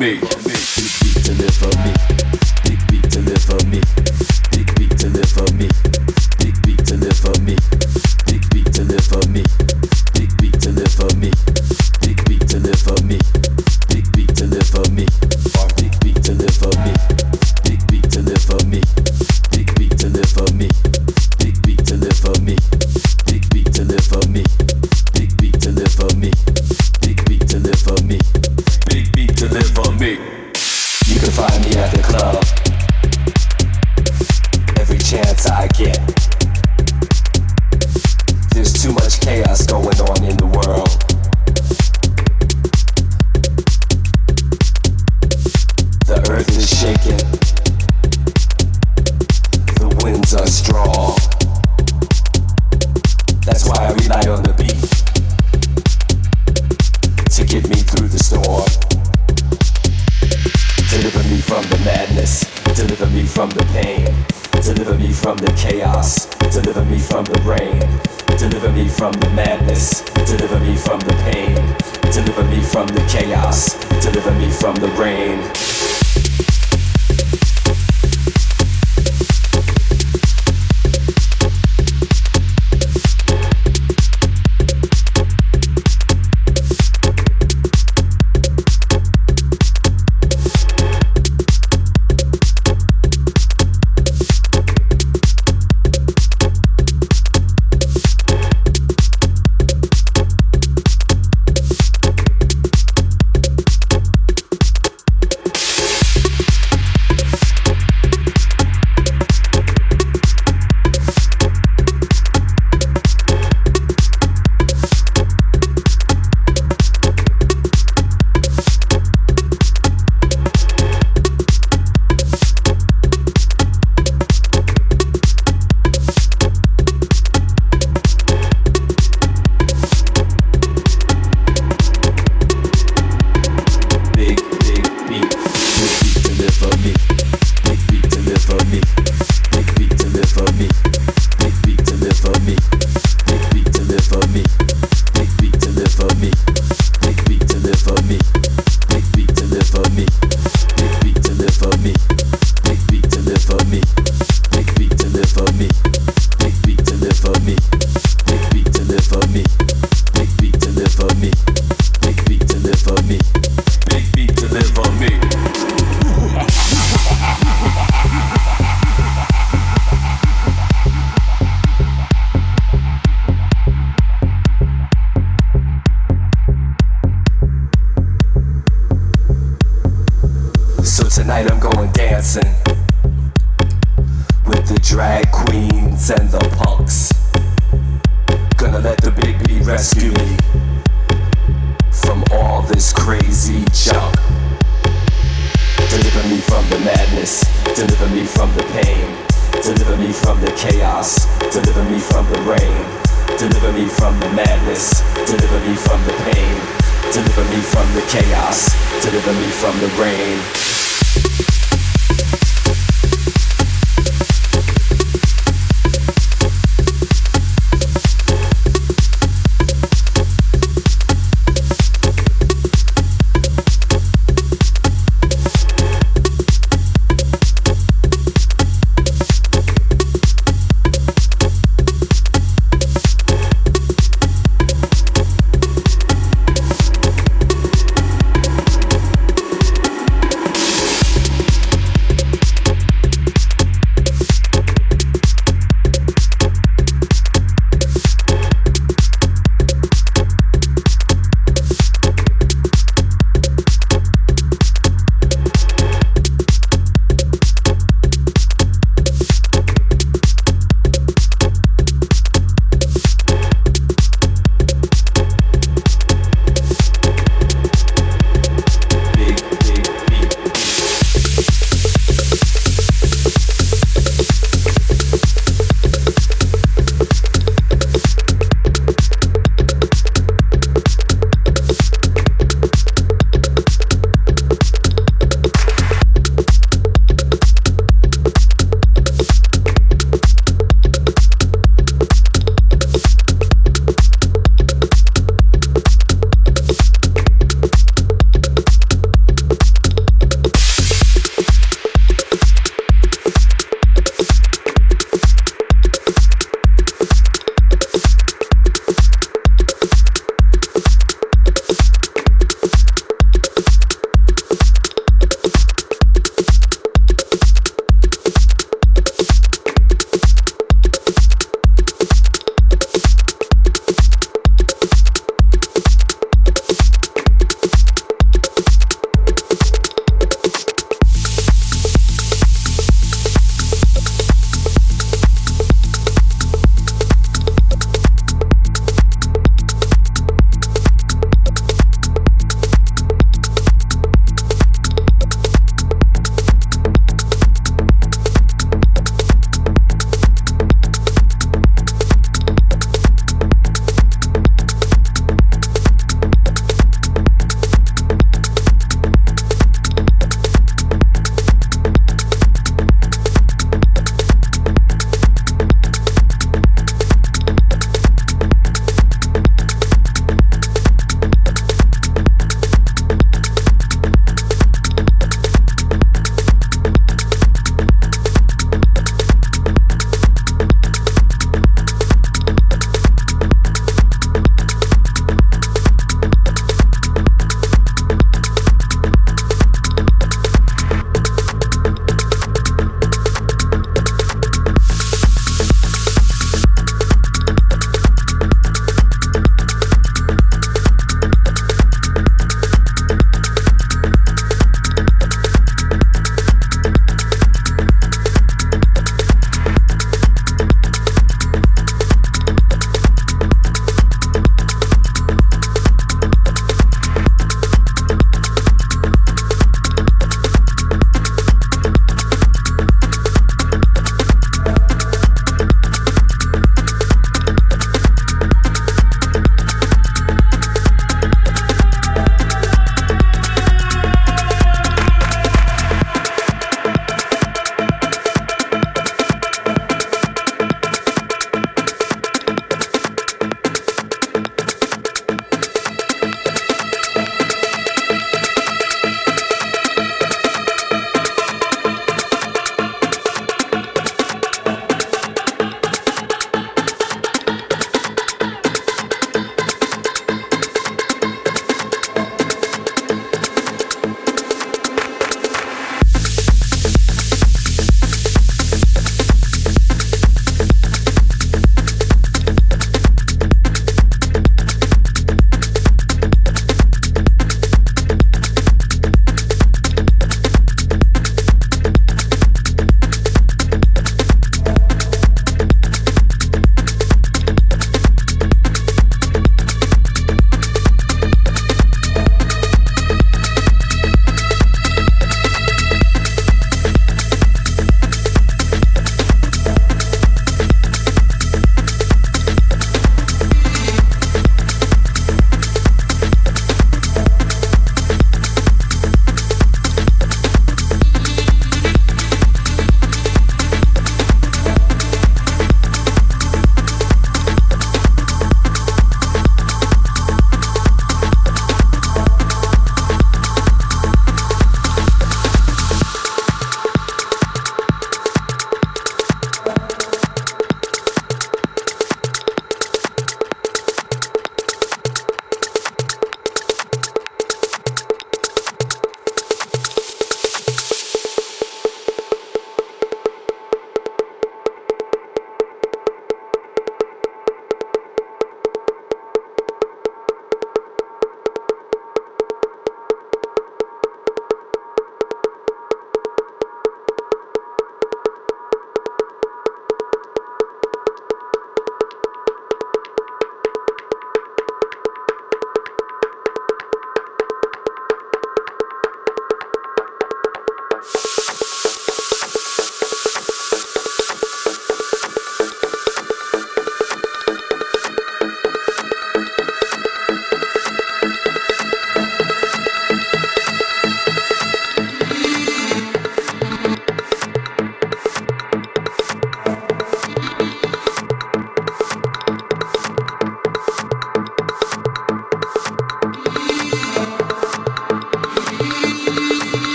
me.